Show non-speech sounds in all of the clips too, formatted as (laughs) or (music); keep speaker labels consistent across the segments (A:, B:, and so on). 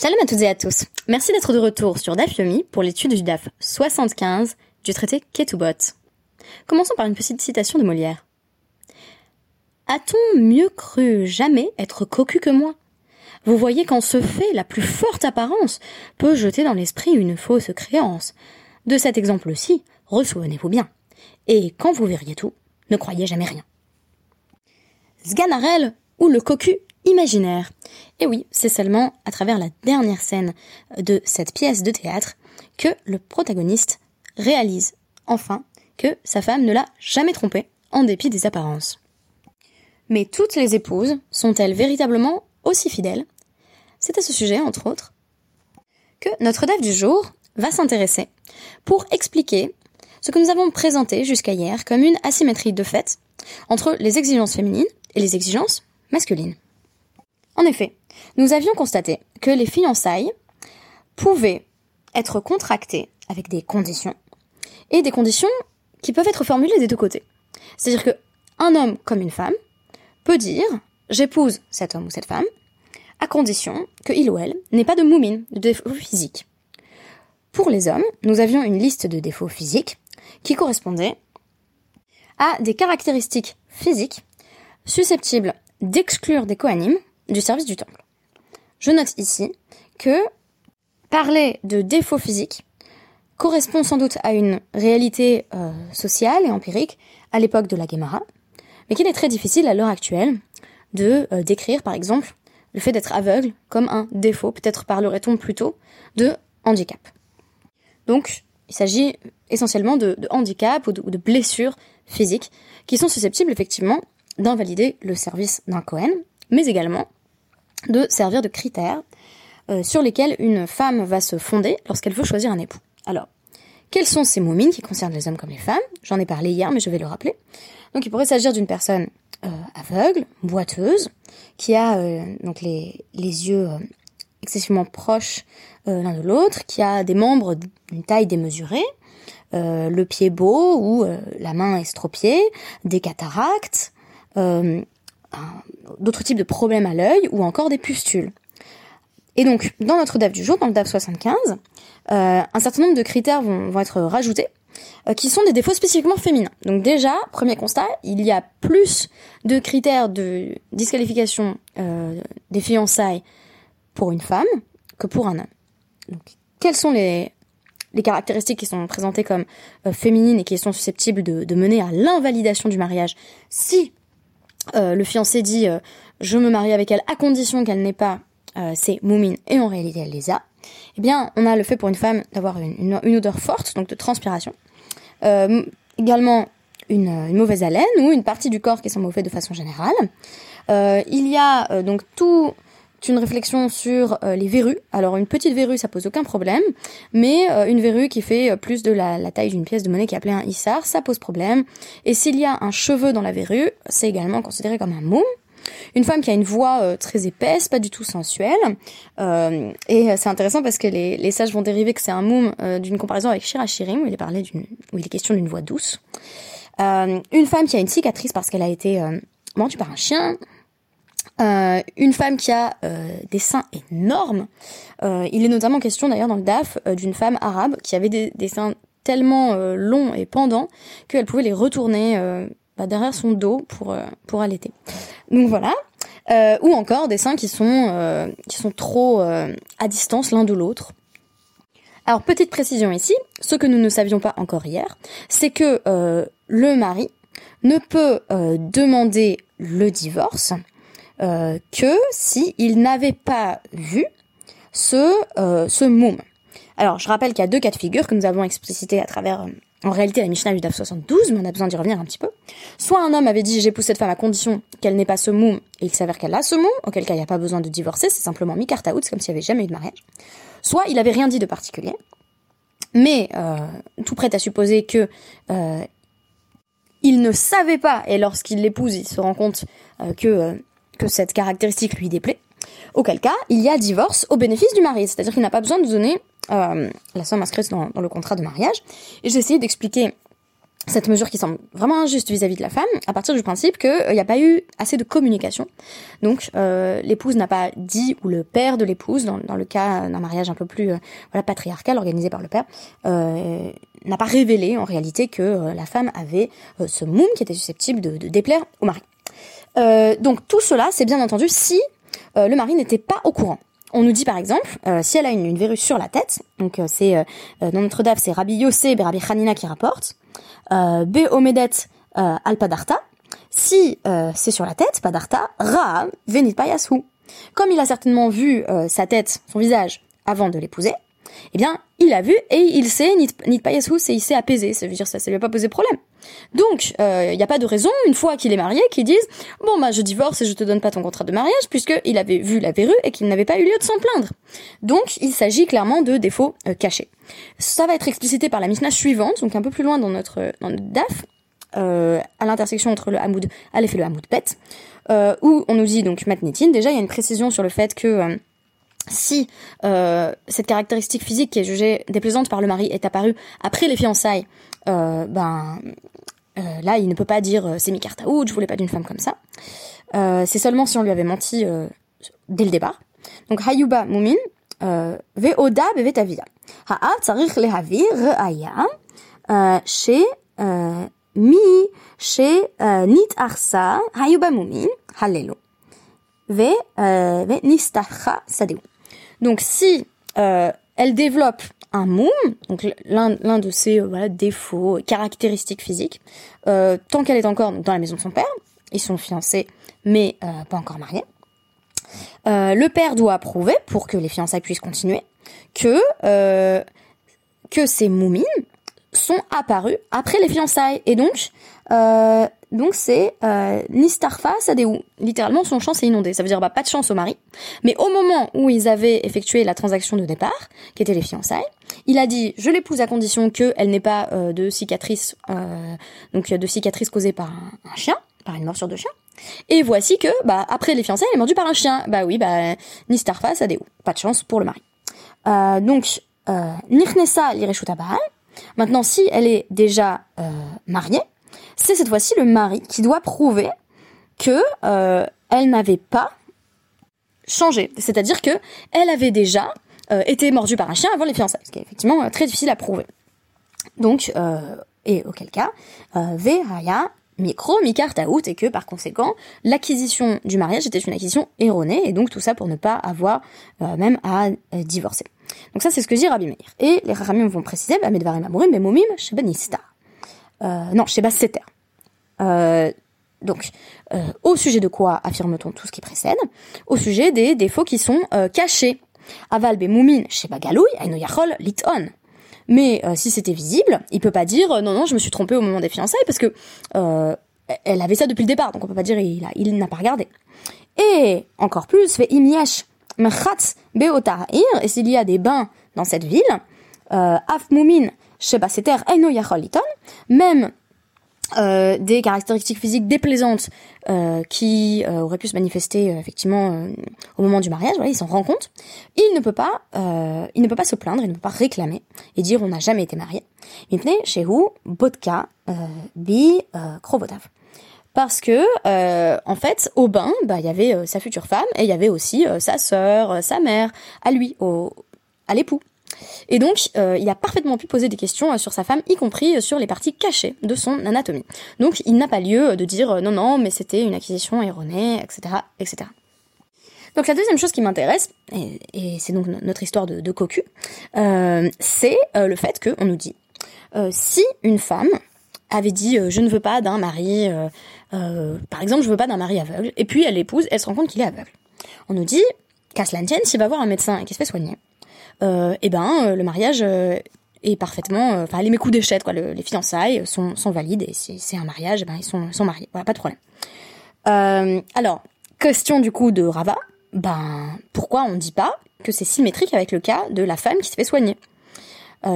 A: Shalom à toutes et à tous. Merci d'être de retour sur DAF Yomi pour l'étude du DAF 75 du traité Ketubot. Commençons par une petite citation de Molière. A-t-on mieux cru jamais être cocu que moi? Vous voyez qu'en ce fait, la plus forte apparence peut jeter dans l'esprit une fausse créance. De cet exemple-ci, ressouvenez-vous bien. Et quand vous verriez tout, ne croyez jamais rien. Sganarelle ou le cocu imaginaire. Et oui, c'est seulement à travers la dernière scène de cette pièce de théâtre que le protagoniste réalise enfin que sa femme ne l'a jamais trompé, en dépit des apparences. Mais toutes les épouses sont-elles véritablement aussi fidèles? C'est à ce sujet, entre autres, que notre DAF du jour va s'intéresser pour expliquer ce que nous avons présenté jusqu'à hier comme une asymétrie de fait entre les exigences féminines et les exigences masculines. En effet, nous avions constaté que les fiançailles pouvaient être contractées avec des conditions, et des conditions qui peuvent être formulées des deux côtés. C'est-à-dire que un homme comme une femme peut dire j'épouse cet homme ou cette femme, à condition que il ou elle n'ait pas de moumine, de défaut physique. Pour les hommes, nous avions une liste de défauts physiques qui correspondait à des caractéristiques physiques susceptibles d'exclure des coanimes du service du temple. Je note ici que parler de défauts physiques correspond sans doute à une réalité euh, sociale et empirique à l'époque de la Guémara, mais qu'il est très difficile à l'heure actuelle de euh, décrire, par exemple, le fait d'être aveugle comme un défaut. Peut-être parlerait-on plutôt de handicap. Donc, il s'agit essentiellement de, handicap ou de, ou de blessures physiques qui sont susceptibles effectivement d'invalider le service d'un Cohen, mais également de servir de critères euh, sur lesquels une femme va se fonder lorsqu'elle veut choisir un époux. Alors, quelles sont ces moumines qui concernent les hommes comme les femmes? J'en ai parlé hier, mais je vais le rappeler. Donc, il pourrait s'agir d'une personne euh, aveugle, boiteuse, qui a euh, donc les, les yeux excessivement proches l'un de l'autre, qui a des membres d'une taille démesurée, le pied beau ou la main estropiée, des cataractes, d'autres types de problèmes à l'œil ou encore des pustules. Et donc, dans notre DAF du jour, dans le DAF 75, euh, un certain nombre de critères vont, vont être rajoutés, euh, qui sont des défauts spécifiquement féminins. Donc déjà, premier constat, il y a plus de critères de disqualification euh, des fiançailles pour une femme que pour un homme. Donc, quelles sont les, les caractéristiques qui sont présentées comme euh, féminines et qui sont susceptibles de, de mener à l'invalidation du mariage si euh, le fiancé dit euh, je me marie avec elle à condition qu'elle n'ait pas euh, ses moumines et en réalité elle les a. Eh bien, on a le fait pour une femme d'avoir une, odeur forte, donc de transpiration. également une, mauvaise haleine ou une partie du corps qui sent mauvais de façon générale. il y a donc tout une réflexion sur euh, les verrues. Alors une petite verrue, ça pose aucun problème, mais euh, une verrue qui fait euh, plus de la, taille d'une pièce de monnaie qui est appelée un issar, ça pose problème. Et s'il y a un cheveu dans la verrue, c'est également considéré comme un moum. Une femme qui a une voix très épaisse, pas du tout sensuelle. et c'est intéressant parce que les, les, sages vont dériver que c'est un moum d'une comparaison avec Shirachirim, où il est parlé d'une, où il est question d'une voix douce. une femme qui a une cicatrice parce qu'elle a été mordue par un chien, euh, une femme qui a euh, des seins énormes. Euh, il est notamment question d'ailleurs dans le DAF d'une femme arabe qui avait des, seins tellement longs et pendants qu'elle pouvait les retourner bah, derrière son dos pour pour allaiter. Donc voilà. ou encore des seins qui sont qui sont trop à distance l'un de l'autre. Alors petite précision ici, ce que nous ne savions pas encore hier, c'est que le mari ne peut demander le divorce euh, que si il n'avait pas vu ce euh, ce moum. Alors, je rappelle qu'il y a deux cas de figure que nous avons explicités à travers, euh, en réalité, la Mishnah du DAF 72, mais on a besoin d'y revenir un petit peu. Soit un homme avait dit j'épouse cette femme à condition qu'elle n'ait pas ce moum, et il s'avère qu'elle a ce moum, auquel cas il n'y a pas besoin de divorcer, c'est simplement mi carte c'est comme s'il n'y avait jamais eu de mariage. Soit il avait rien dit de particulier, mais tout prêt à supposer que il ne savait pas, et lorsqu'il l'épouse, il se rend compte que que cette caractéristique lui déplaît, auquel cas il y a divorce au bénéfice du mari, c'est-à-dire qu'il n'a pas besoin de donner euh, la somme inscrite dans, le contrat de mariage. Et j'ai essayé d'expliquer cette mesure qui semble vraiment injuste vis-à-vis de la femme, à partir du principe qu'il n'y a pas eu assez de communication. Donc euh, l'épouse n'a pas dit, ou le père de l'épouse, dans, le cas d'un mariage un peu plus euh, patriarcal organisé par le père, euh, n'a pas révélé en réalité que la femme avait ce moum qui était susceptible de déplaire au mari. Donc tout cela, c'est bien entendu si le mari n'était pas au courant. On nous dit par exemple, si elle a une, une, verrue sur la tête, donc c'est dans notre DAF, c'est Rabbi Yossé et Rabbi Hanina qui rapportent, euh, B omedet euh, al padarta. Si euh, c'est sur la tête, padarta, ra venit payashu. Comme il a certainement vu sa tête, son visage, avant de l'épouser, eh bien, il l'a vu et il sait, nit payashu, c'est il s'est apaisé. Ça veut dire ça, ça lui a pas posé problème. Donc, il n'y a pas de raison, une fois qu'il est marié, qu'il dise bon bah je divorce et je te donne pas ton contrat de mariage, puisque il avait vu la verrue et qu'il n'avait pas eu lieu de s'en plaindre. Donc, il s'agit clairement de défauts cachés. Ça va être explicité par la Mishnah suivante, donc un peu plus loin dans notre, dans notre DAF, euh, à l'intersection entre le Hamoud Aleph et le Hamoud Bet, euh, où on nous dit donc Matnetin, déjà il y a une précision sur le fait que euh, si euh, cette caractéristique physique qui est jugée déplaisante par le mari est apparue après les fiançailles, euh, ben euh, là il ne peut pas dire euh, c'est mi carte je voulais pas d'une femme comme ça. Euh, c'est seulement si on lui avait menti euh, dès le départ. Donc Hayuba Mumin Moumin, Veoda Bevetavia. Ha'av tsarich lehavir aya chez mi chez nit arsa Hayuba Moumin, halelo. Ve nistacha sadeu. Donc si euh, elle développe un moum, donc l'un de ses euh, défauts, caractéristiques physiques, euh, tant qu'elle est encore dans la maison de son père, ils sont fiancés mais pas encore mariés, le père doit approuver pour que les fiançailles puissent continuer que que ces moumines sont apparues après les fiançailles. Et donc donc c'est euh, Nistarfa Sadeu. Littéralement son champ s'est inondé. Ça veut dire bah, pas de chance au mari. Mais au moment où ils avaient effectué la transaction de départ, qui était les fiançailles, il a dit je l'épouse à condition qu'elle n'ait pas euh, de cicatrices euh, donc de cicatrices causées par un, chien, par une morsure de chien. Et voici que bah après les fiançailles, elle est mordue par un chien. Bah oui bah Nistarfa Sadeu. Pas de chance pour le mari. Euh, donc, euh, Nirnesa. Maintenant, si elle est déjà euh, mariée, c'est cette fois-ci le mari qui doit prouver que elle n'avait pas changé. C'est-à-dire que elle avait déjà été mordue par un chien avant les fiançailles, ce qui est effectivement très difficile à prouver. Donc, et auquel cas, Veraya micro, out et que par conséquent, l'acquisition du mariage était une acquisition erronée, et donc tout ça pour ne pas avoir euh, même à euh, divorcer. Donc ça, c'est ce que dit Rabbi Meir. Et les Rachamim vont préciser, bah, Medvarim Amurim, Memomim, Sheba Nista. Euh, non, Sheba Seter. Euh, donc, euh, au sujet de quoi affirme-t-on tout ce qui précède? Au sujet des défauts qui sont cachés. Aval Bemumin, Sheba Galouy, Aino Yachol, Liton. Mais euh, si c'était visible, il peut pas dire euh, non non je me suis trompé au moment des fiançailles parce que euh, elle avait ça depuis le départ donc on peut pas dire il il n'a pas regardé. Et encore plus fait imiesh mechatz beotarir et s'il y a des bains dans cette ville euh, afmumin sheba seter eno yacholiton même euh, des caractéristiques physiques déplaisantes euh, qui euh, auraient pu se manifester euh, effectivement au moment du mariage, voilà, il s'en rend compte. Il ne peut pas, il ne peut pas se plaindre, il ne peut pas réclamer et dire on n'a jamais été marié. chez vous, bodka bi krovotav. Parce que en fait, au bain, bah il y avait sa future femme et il y avait aussi sa sœur, sa mère, à lui, au, à l'époux. Et donc, euh, il a parfaitement pu poser des questions euh, sur sa femme, y compris euh, sur les parties cachées de son anatomie. Donc, il n'a pas lieu de dire non, non, mais c'était une acquisition erronée, etc.. Donc la deuxième chose qui m'intéresse, et, c'est donc notre histoire de, cocu, c'est le fait qu'on nous dit, si une femme avait dit je ne veux pas d'un mari, par exemple je veux pas d'un mari aveugle, et puis elle l'épouse, elle se rend compte qu'il est aveugle. On nous dit, qu'à cela ne tienne, s'il va voir un médecin et qu'il se fait soigner, eh ben euh, le mariage euh, est parfaitement, enfin les coups d'échette quoi, les fiançailles sont, sont valides et si c'est un mariage, eh ben ils sont, sont mariés, voilà pas de problème. alors question du coup de Rava, ben pourquoi on ne dit pas que c'est symétrique avec le cas de la femme qui se fait soigner?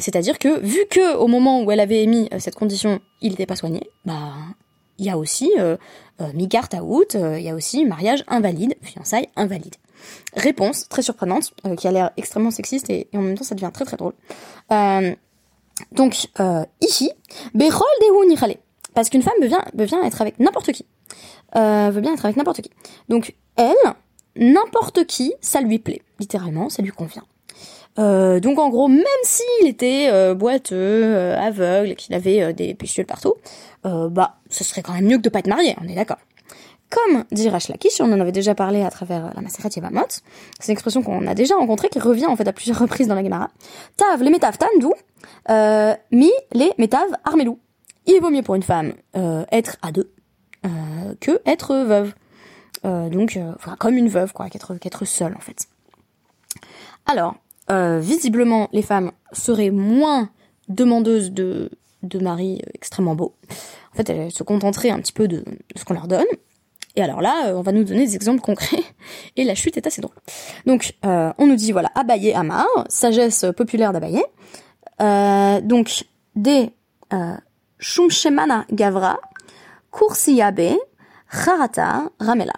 A: C'est-à-dire que vu que au moment où elle avait émis cette condition, il n'était pas soigné, ben il y a aussi euh, mi-carte out, il y a aussi mariage invalide, fiançailles invalide. Réponse très surprenante, euh, qui a l'air extrêmement sexiste et, en même temps ça devient très très drôle. Euh, Donc, euh, ici, Berol Dehu Parce qu'une femme veut bien, veut bien être avec n'importe qui. Euh, veut bien être avec n'importe qui. Donc, elle, n'importe qui, ça lui plaît. Littéralement, ça lui convient. Donc en gros, même s'il était boiteux, aveugle, qu'il avait des pustules partout, bah ce serait quand même mieux que de pas être marié, on est d'accord. Comme dit Rash Lakish, on en avait déjà parlé à travers la Maseret Yevamot, c'est une expression qu'on a déjà rencontrée, qui revient en fait à plusieurs reprises dans la Gemara. Tav les métav tandou, mi les métav armelou. Il vaut mieux pour une femme être à deux que être veuve. donc, enfin, comme une veuve, quoi, qu'être seule en fait. Alors, euh, visiblement, les femmes seraient moins demandeuses de, de maris euh, extrêmement beaux. En fait, elles se contenteraient un petit peu de, ce qu'on leur donne. Et alors là, euh, on va nous donner des exemples concrets, et la chute est assez drôle. Donc, on nous dit, voilà, Abaye Amar, sagesse populaire d'Abaye. donc, des Shumshemana Gavra, Kursiyabe, Harata, Ramela.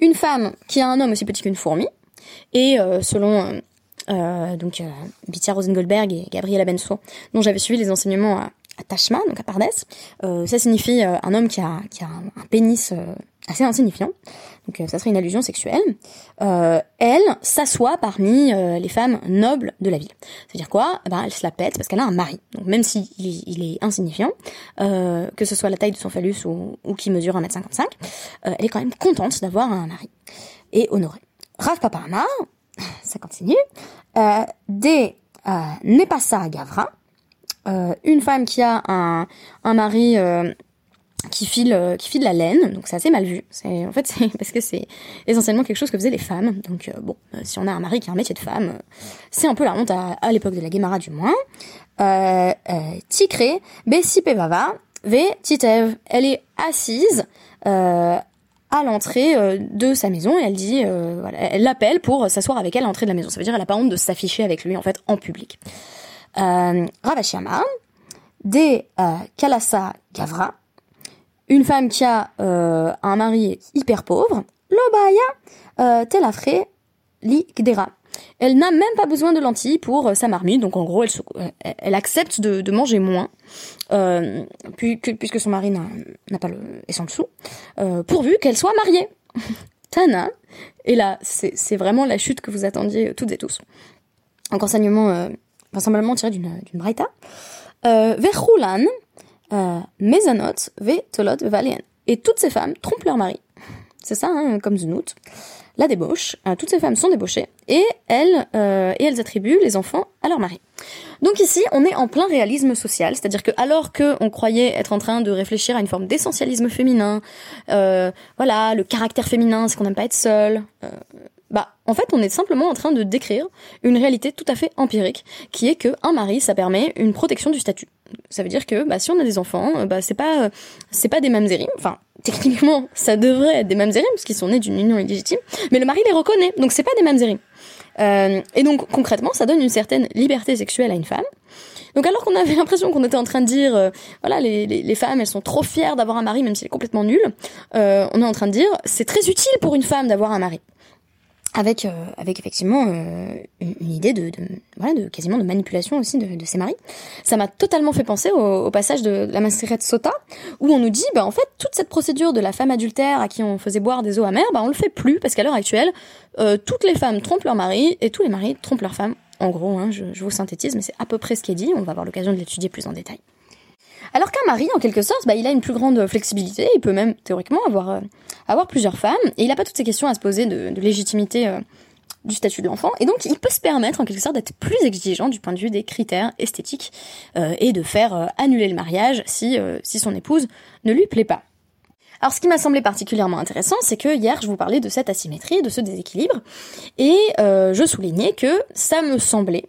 A: Une femme qui a un homme aussi petit qu'une fourmi, et selon euh, donc euh, Rosengoldberg et Gabriela Benso, dont j'avais suivi les enseignements à, Tashma, donc à Pardes. Euh, ça signifie euh, un homme qui a, qui a un, pénis assez insignifiant. Donc ça serait une allusion sexuelle. elle s'assoit parmi les femmes nobles de la ville. C'est-à-dire quoi? Eh ben, Elle se la pète parce qu'elle a un mari. Donc même s'il il est insignifiant, que ce soit la taille de son phallus ou, ou qui mesure 1m55, elle est quand même contente d'avoir un mari. Et honorée. Rav Paparama, ça continue, euh, des euh, à Gavra, euh, une femme qui a un, un mari euh, qui file euh, qui file la laine, donc c'est assez mal vu. C'est en fait c'est (laughs) parce que c'est essentiellement quelque chose que faisaient les femmes. Donc bon, si on a un mari qui a un métier de femme, c'est un peu la honte à, l'époque de la Guémara du moins. Euh, Tikré, Bessi Pevava, Ve Titev, elle est assise à l'entrée de sa maison et elle dit, voilà, elle l'appelle pour s'asseoir avec elle à l'entrée de la maison. Ça veut dire qu'elle a pas honte de s'afficher avec lui en fait en public. Euh, Ravashiama, des euh, Kalasa Gavra, une femme qui a un mari hyper pauvre, Lobaya Telafre Li Gdera. Elle n'a même pas besoin de lentilles pour sa marmite, donc en gros, elle, accepte de, manger moins euh, puisque son mari n'a pas le et sans euh, pourvu qu'elle soit mariée. (laughs) Tana, et là, c'est vraiment la chute que vous attendiez toutes et tous. Un enseignement euh, vraisemblablement tiré d'une braïta. Euh, Verhulan, euh, Mezanot, Ve Tolot, Valien. Et toutes ces femmes trompent leur mari. C'est ça, hein, comme Znout la débauche. Euh, toutes ces femmes sont débauchées et elles, et elles attribuent les enfants à leur mari. Donc ici, on est en plein réalisme social, c'est-à-dire que alors que on croyait être en train de réfléchir à une forme d'essentialisme féminin, euh, voilà, le caractère féminin, c'est qu'on n'aime pas être seul. Bah, en fait, on est simplement en train de décrire une réalité tout à fait empirique, qui est que un mari, ça permet une protection du statut. Ça veut dire que, bah, si on a des enfants, bah, c'est pas, c'est pas des mamzerim. Enfin, (laughs) techniquement, ça devrait être des mamzerim, parce qu'ils sont nés d'une union illégitime, mais le mari les reconnaît, donc c'est pas des mamzerim. Euh, et donc, concrètement, ça donne une certaine liberté sexuelle à une femme. Donc alors qu'on avait (laughs) l'impression qu'on était en train de dire, euh, voilà, les, les, les, femmes, elles sont trop fières d'avoir un mari, même s'il est complètement nul, euh, on est en train de dire, c'est très utile pour une femme d'avoir un mari avec euh, avec effectivement euh, une, idée de, de, voilà de quasiment de manipulation aussi de, de ses maris. Ça m'a totalement fait penser au, au passage de, la Maseret Sota où on nous dit bah en fait toute cette procédure de la femme adultère à qui on faisait boire des eaux amères bah on le fait plus parce qu'à l'heure actuelle euh, toutes les femmes trompent leur mari et tous les maris trompent leur femme. En gros, hein, je, je vous synthétise, mais c'est à peu près ce qui est dit. On va avoir l'occasion de l'étudier plus en détail. Alors qu'un mari, en quelque sorte, bah, il a une plus grande flexibilité, il peut même théoriquement avoir, euh, avoir plusieurs femmes, et il n'a pas toutes ces questions à se poser de, légitimité euh, du statut de l'enfant, et donc il peut se permettre en quelque sorte d'être plus exigeant du point de vue des critères esthétiques, euh, et de faire annuler le mariage si, si son épouse ne lui plaît pas. Alors ce qui m'a semblé particulièrement intéressant, c'est que hier je vous parlais de cette asymétrie, de ce déséquilibre, et je soulignais que ça me semblait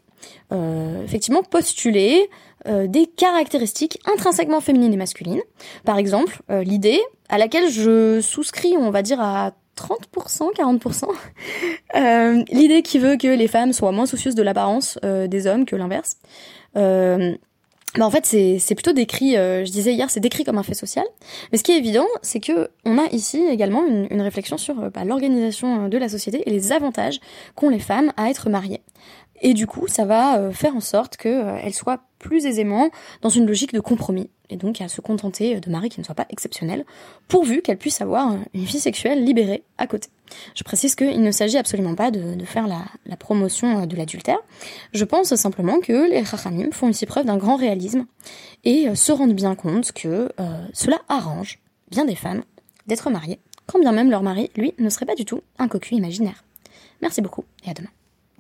A: effectivement postuler euh, des caractéristiques intrinsèquement féminines et masculines. Par exemple, euh, l'idée à laquelle je souscris, on va dire à 30%, 40%, (laughs) euh, l'idée qui veut que les femmes soient moins soucieuses de l'apparence des hommes que l'inverse. Bah en fait, c'est plutôt décrit, je disais hier, c'est décrit comme un fait social. Mais ce qui est évident, c'est que on a ici également une, une réflexion sur bah, l'organisation de la société et les avantages qu'ont les femmes à être mariées. Et du coup, ça va faire en sorte qu'elle soit plus aisément dans une logique de compromis, et donc à se contenter de maris qui ne soient pas exceptionnels, pourvu qu'elle puisse avoir une vie sexuelle libérée à côté. Je précise qu'il ne s'agit absolument pas de, faire la, promotion de l'adultère. Je pense simplement que les Chachamim font ici preuve d'un grand réalisme et se rendent bien compte que euh, cela arrange bien des femmes d'être mariées, quand bien même leur mari, lui, ne serait pas du tout un cocu imaginaire. Merci beaucoup et à demain.